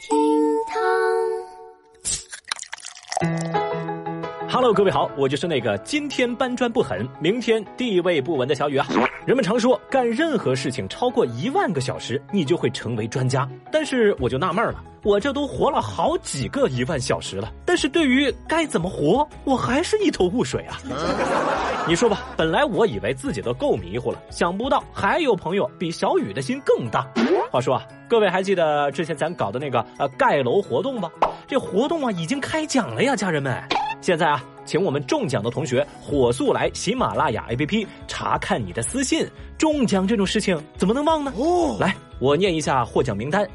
厅堂，Hello，各位好，我就是那个今天搬砖不狠，明天地位不稳的小雨啊。人们常说，干任何事情超过一万个小时，你就会成为专家。但是我就纳闷了，我这都活了好几个一万小时了，但是对于该怎么活，我还是一头雾水啊。你说吧，本来我以为自己都够迷糊了，想不到还有朋友比小雨的心更大。话说啊。各位还记得之前咱搞的那个呃盖楼活动吧？这活动啊已经开奖了呀，家人们！现在啊，请我们中奖的同学火速来喜马拉雅 APP 查看你的私信。中奖这种事情怎么能忘呢？哦，来，我念一下获奖名单。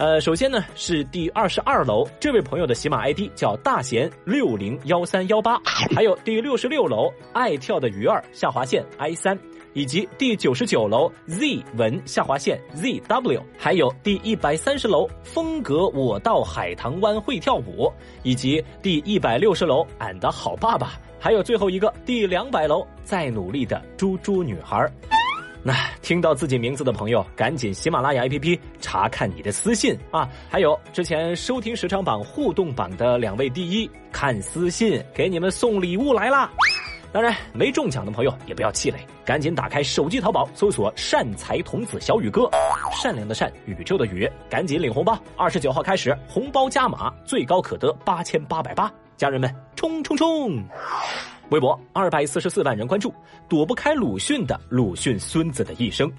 呃，首先呢是第二十二楼这位朋友的喜马 ID 叫大贤六零幺三幺八，还有第六十六楼爱跳的鱼儿下划线 i 三。以及第九十九楼 Z 文下划线 ZW，还有第一百三十楼风格我到海棠湾会跳舞，以及第一百六十楼俺的好爸爸，还有最后一个第两百楼在努力的猪猪女孩。那听到自己名字的朋友，赶紧喜马拉雅 APP 查看你的私信啊！还有之前收听时长榜互动榜的两位第一，看私信给你们送礼物来啦！当然，没中奖的朋友也不要气馁，赶紧打开手机淘宝搜索“善财童子小雨哥”，善良的善，宇宙的宇，赶紧领红包！二十九号开始，红包加码，最高可得八千八百八，家人们冲冲冲！微博二百四十四万人关注，躲不开鲁迅的鲁迅孙子的一生。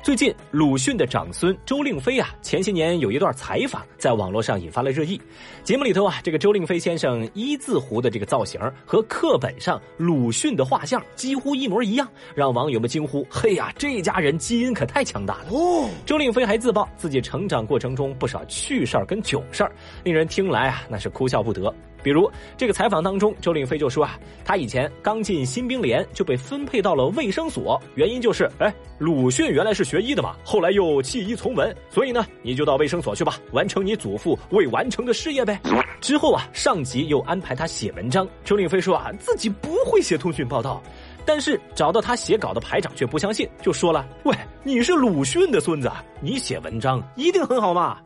最近，鲁迅的长孙周令飞啊，前些年有一段采访，在网络上引发了热议。节目里头啊，这个周令飞先生一字胡的这个造型和课本上鲁迅的画像几乎一模一样，让网友们惊呼：“嘿呀，这家人基因可太强大了！”哦，周令飞还自曝自己成长过程中不少趣事儿跟囧事儿，令人听来啊，那是哭笑不得。比如这个采访当中，周令飞就说啊，他以前刚进新兵连就被分配到了卫生所，原因就是，哎，鲁迅原来是学医的嘛，后来又弃医从文，所以呢，你就到卫生所去吧，完成你祖父未完成的事业呗。之后啊，上级又安排他写文章，周令飞说啊，自己不会写通讯报道，但是找到他写稿的排长却不相信，就说了，喂，你是鲁迅的孙子，你写文章一定很好嘛。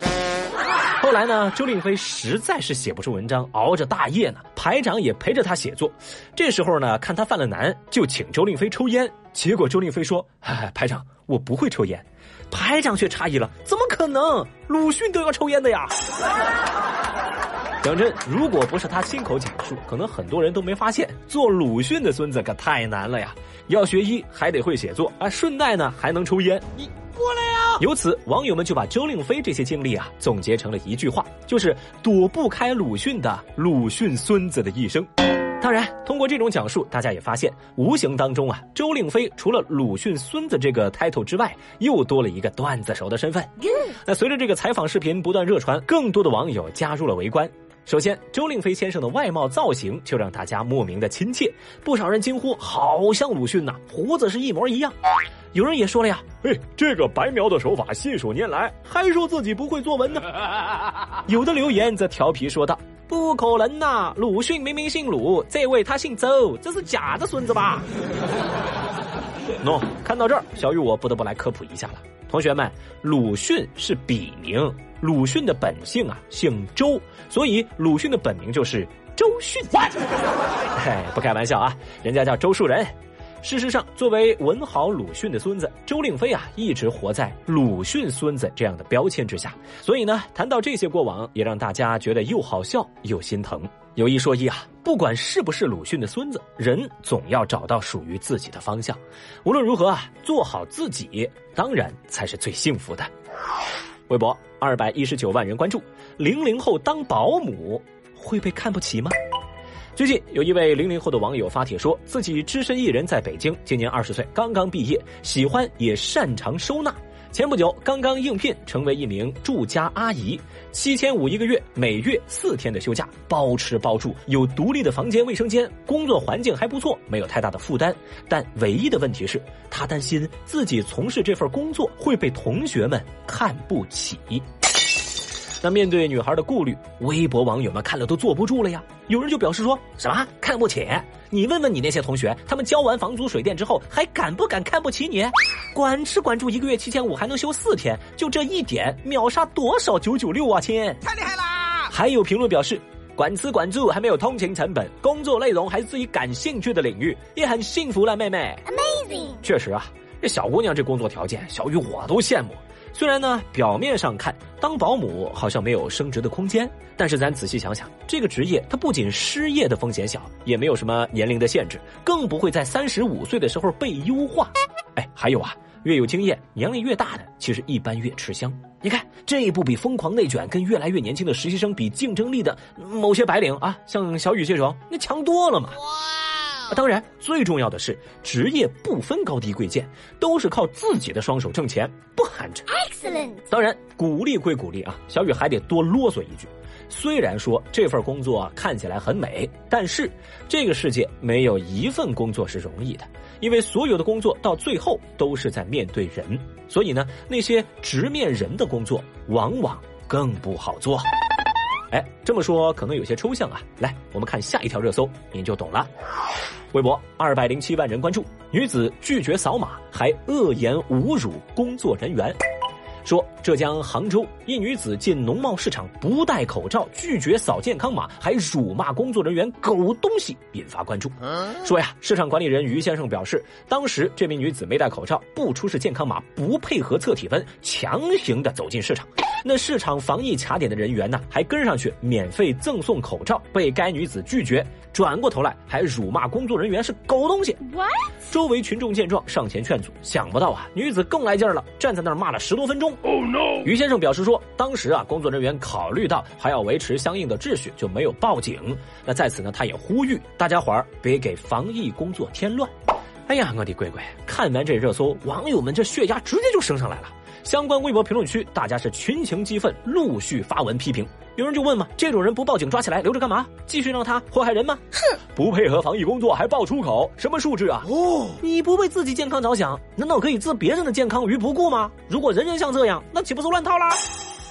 后来呢，周令飞实在是写不出文章，熬着大夜呢，排长也陪着他写作。这时候呢，看他犯了难，就请周令飞抽烟。结果周令飞说：“排长，我不会抽烟。”排长却诧异了：“怎么可能？鲁迅都要抽烟的呀！”讲真，如果不是他亲口讲述，可能很多人都没发现，做鲁迅的孙子可太难了呀！要学医，还得会写作啊，顺带呢还能抽烟。你。过来呀！由此，网友们就把周令飞这些经历啊总结成了一句话，就是躲不开鲁迅的鲁迅孙子的一生。当然，通过这种讲述，大家也发现，无形当中啊，周令飞除了鲁迅孙子这个 title 之外，又多了一个段子手的身份。那随着这个采访视频不断热传，更多的网友加入了围观。首先，周令飞先生的外貌造型就让大家莫名的亲切，不少人惊呼：“好像鲁迅呐，胡子是一模一样。”有人也说了呀：“哎，这个白描的手法信手拈来，还说自己不会作文呢。”有的留言则调皮说道：“不可能呐，鲁迅明明姓鲁，这位他姓周，这是假的孙子吧？”喏，看到这儿，小雨我不得不来科普一下了。同学们，鲁迅是笔名，鲁迅的本姓啊姓周，所以鲁迅的本名就是周迅。嘿，不开玩笑啊，人家叫周树人。事实上，作为文豪鲁迅的孙子，周令飞啊一直活在鲁迅孙子这样的标签之下。所以呢，谈到这些过往，也让大家觉得又好笑又心疼。有一说一啊，不管是不是鲁迅的孙子，人总要找到属于自己的方向。无论如何啊，做好自己，当然才是最幸福的。微博二百一十九万人关注，零零后当保姆会被看不起吗？最近有一位零零后的网友发帖说，自己只身一人在北京，今年二十岁，刚刚毕业，喜欢也擅长收纳。前不久刚刚应聘成为一名住家阿姨，七千五一个月，每月四天的休假，包吃包住，有独立的房间、卫生间，工作环境还不错，没有太大的负担。但唯一的问题是，她担心自己从事这份工作会被同学们看不起。那面对女孩的顾虑，微博网友们看了都坐不住了呀！有人就表示说：“什么看不起？你问问你那些同学，他们交完房租水电之后，还敢不敢看不起你？管吃管住一个月七千五，还能休四天，就这一点，秒杀多少九九六啊，亲！太厉害啦！”还有评论表示，管吃管住还没有通勤成本，工作内容还是自己感兴趣的领域，也很幸福了，妹妹。Amazing。确实啊，这小姑娘这工作条件，小雨我都羡慕。虽然呢，表面上看当保姆好像没有升职的空间，但是咱仔细想想，这个职业它不仅失业的风险小，也没有什么年龄的限制，更不会在三十五岁的时候被优化。哎，还有啊，越有经验、年龄越大的，其实一般越吃香。你看，这一步比疯狂内卷跟越来越年轻的实习生比竞争力的某些白领啊，像小雨这种，那强多了嘛。当然，最重要的是，职业不分高低贵贱，都是靠自己的双手挣钱，不寒碜。Excellent。当然，鼓励归鼓励啊，小雨还得多啰嗦一句：虽然说这份工作看起来很美，但是这个世界没有一份工作是容易的，因为所有的工作到最后都是在面对人，所以呢，那些直面人的工作往往更不好做。哎，这么说可能有些抽象啊，来，我们看下一条热搜，您就懂了。微博二百零七万人关注，女子拒绝扫码还恶言侮辱工作人员。说浙江杭州一女子进农贸市场不戴口罩，拒绝扫健康码，还辱骂工作人员“狗东西”，引发关注。说呀，市场管理人于先生表示，当时这名女子没戴口罩，不出示健康码，不配合测体温，强行的走进市场。那市场防疫卡点的人员呢，还跟上去免费赠送口罩，被该女子拒绝，转过头来还辱骂工作人员是“狗东西”。周围群众见状上前劝阻，想不到啊，女子更来劲儿了，站在那儿骂了十多分钟。Oh no！于先生表示说，当时啊，工作人员考虑到还要维持相应的秩序，就没有报警。那在此呢，他也呼吁大家伙儿别给防疫工作添乱。哎呀，我的乖乖！看完这热搜，网友们这血压直接就升上来了。相关微博评论区，大家是群情激愤，陆续发文批评。有人就问嘛，这种人不报警抓起来留着干嘛？继续让他祸害人吗？哼！不配合防疫工作还爆粗口，什么素质啊？哦，你不为自己健康着想，难道可以置别人的健康于不顾吗？如果人人像这样，那岂不是乱套啦？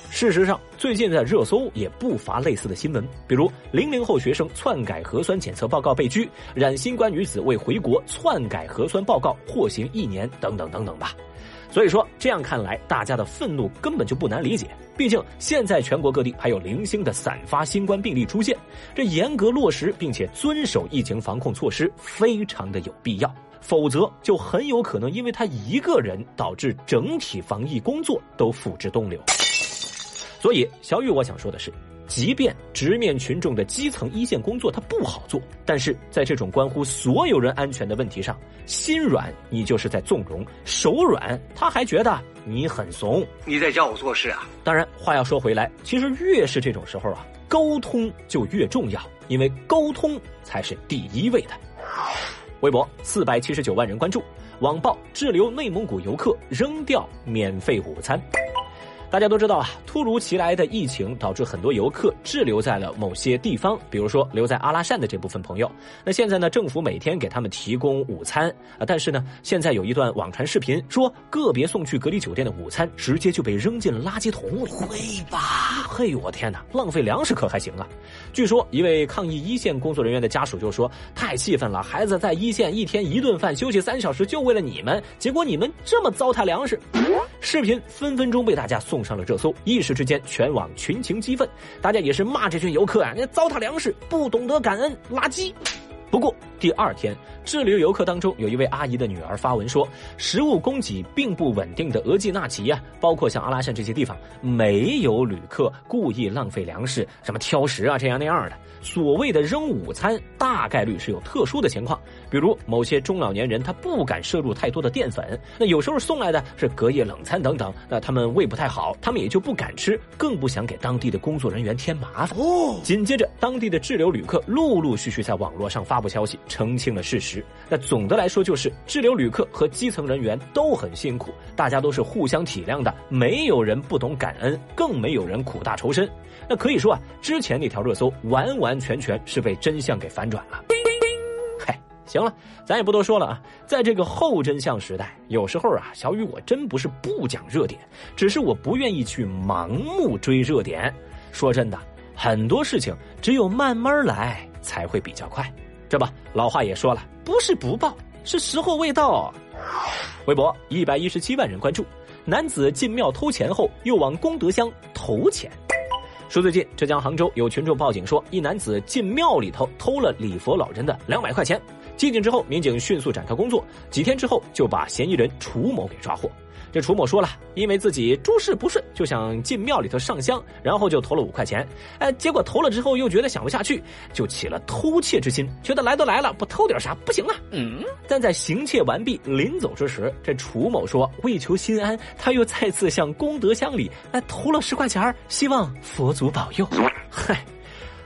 事实上，最近在热搜也不乏类似的新闻，比如零零后学生篡改核酸检测报告被拘，染新冠女子为回国篡改核酸报告获刑一年，等等等等吧。所以说，这样看来，大家的愤怒根本就不难理解。毕竟现在全国各地还有零星的散发新冠病例出现，这严格落实并且遵守疫情防控措施，非常的有必要。否则，就很有可能因为他一个人导致整体防疫工作都付之东流。所以，小雨，我想说的是。即便直面群众的基层一线工作，它不好做，但是在这种关乎所有人安全的问题上，心软你就是在纵容，手软他还觉得你很怂，你在教我做事啊？当然，话要说回来，其实越是这种时候啊，沟通就越重要，因为沟通才是第一位的。微博四百七十九万人关注，网曝滞留内蒙古游客扔掉免费午餐。大家都知道啊，突如其来的疫情导致很多游客滞留在了某些地方，比如说留在阿拉善的这部分朋友。那现在呢，政府每天给他们提供午餐啊，但是呢，现在有一段网传视频说，个别送去隔离酒店的午餐直接就被扔进了垃圾桶里。会吧？嘿，我天哪，浪费粮食可还行啊？据说一位抗疫一线工作人员的家属就说，太气愤了，孩子在一线一天一顿饭休息三小时，就为了你们，结果你们这么糟蹋粮食。视频分分钟被大家送上了热搜，一时之间全网群情激愤，大家也也是骂这群游客啊，那糟蹋粮食，不懂得感恩，垃圾。不过第二天，滞留游客当中有一位阿姨的女儿发文说，食物供给并不稳定的额济纳旗呀，包括像阿拉善这些地方，没有旅客故意浪费粮食，什么挑食啊这样那样的。所谓的扔午餐，大概率是有特殊的情况，比如某些中老年人他不敢摄入太多的淀粉，那有时候送来的是隔夜冷餐等等，那他们胃不太好，他们也就不敢吃，更不想给当地的工作人员添麻烦。哦，紧接着，当地的滞留旅客陆陆续续在网络上发布消息，澄清了事实。那总的来说，就是滞留旅客和基层人员都很辛苦，大家都是互相体谅的，没有人不懂感恩，更没有人苦大仇深。那可以说啊，之前那条热搜完完全全是被真相给反转了。嗨，行了，咱也不多说了啊。在这个后真相时代，有时候啊，小雨我真不是不讲热点，只是我不愿意去盲目追热点。说真的，很多事情只有慢慢来才会比较快。这不，老话也说了，不是不报，是时候未到。微博一百一十七万人关注，男子进庙偷钱后又往功德箱投钱。说最近浙江杭州有群众报警说，一男子进庙里头偷了礼佛老人的两百块钱。进警之后，民警迅速展开工作，几天之后就把嫌疑人楚某给抓获。这楚某说了，因为自己诸事不顺，就想进庙里头上香，然后就投了五块钱。哎，结果投了之后又觉得想不下去，就起了偷窃之心，觉得来都来了，不偷点啥不行啊。嗯。但在行窃完毕临走之时，这楚某说，为求心安，他又再次向功德箱里哎投了十块钱，希望佛祖保佑。嗨，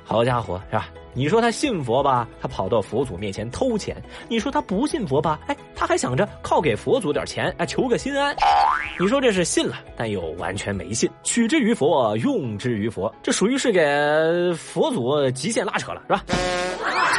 好家伙，是吧？你说他信佛吧，他跑到佛祖面前偷钱；你说他不信佛吧，哎，他还想着靠给佛祖点钱，哎，求个心安。你说这是信了，但又完全没信，取之于佛，用之于佛，这属于是给佛祖极限拉扯了，是吧？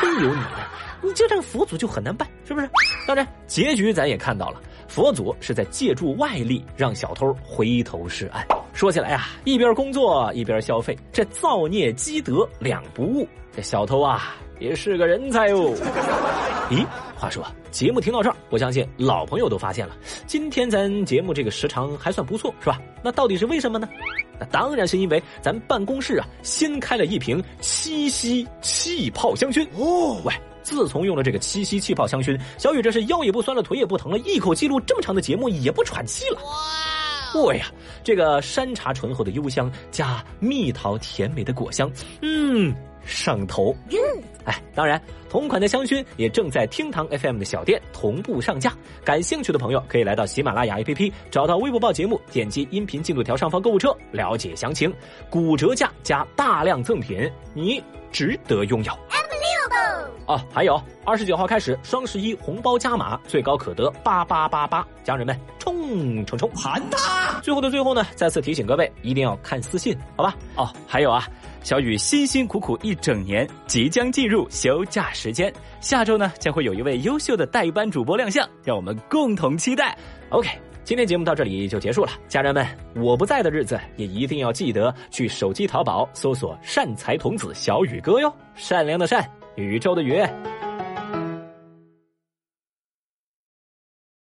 真有你的，你这这个佛祖就很难办，是不是？当然，结局咱也看到了，佛祖是在借助外力让小偷回头是岸。说起来呀，一边工作一边消费，这造孽积德两不误。这小偷啊，也是个人才哦。咦，话说节目听到这儿，我相信老朋友都发现了，今天咱节目这个时长还算不错，是吧？那到底是为什么呢？那当然是因为咱办公室啊新开了一瓶七夕气泡香薰哦。喂，自从用了这个七夕气泡香薰，小雨这是腰也不酸了，腿也不疼了，一口气录这么长的节目也不喘气了。哇呀，这个山茶醇厚的幽香加蜜桃甜美的果香，嗯。上头，哎，当然，同款的香薰也正在厅堂 FM 的小店同步上架。感兴趣的朋友可以来到喜马拉雅 APP，找到微博报节目，点击音频进度条上方购物车，了解详情。骨折价加大量赠品，你值得拥有。哦，还有二十九号开始双十一红包加码，最高可得八八八八，家人们冲冲冲，喊他！最后的最后呢，再次提醒各位一定要看私信，好吧？哦，还有啊。小雨辛辛苦苦一整年，即将进入休假时间。下周呢，将会有一位优秀的代班主播亮相，让我们共同期待。OK，今天节目到这里就结束了，家人们，我不在的日子也一定要记得去手机淘宝搜索“善财童子小雨哥”哟，善良的善，宇宙的宇。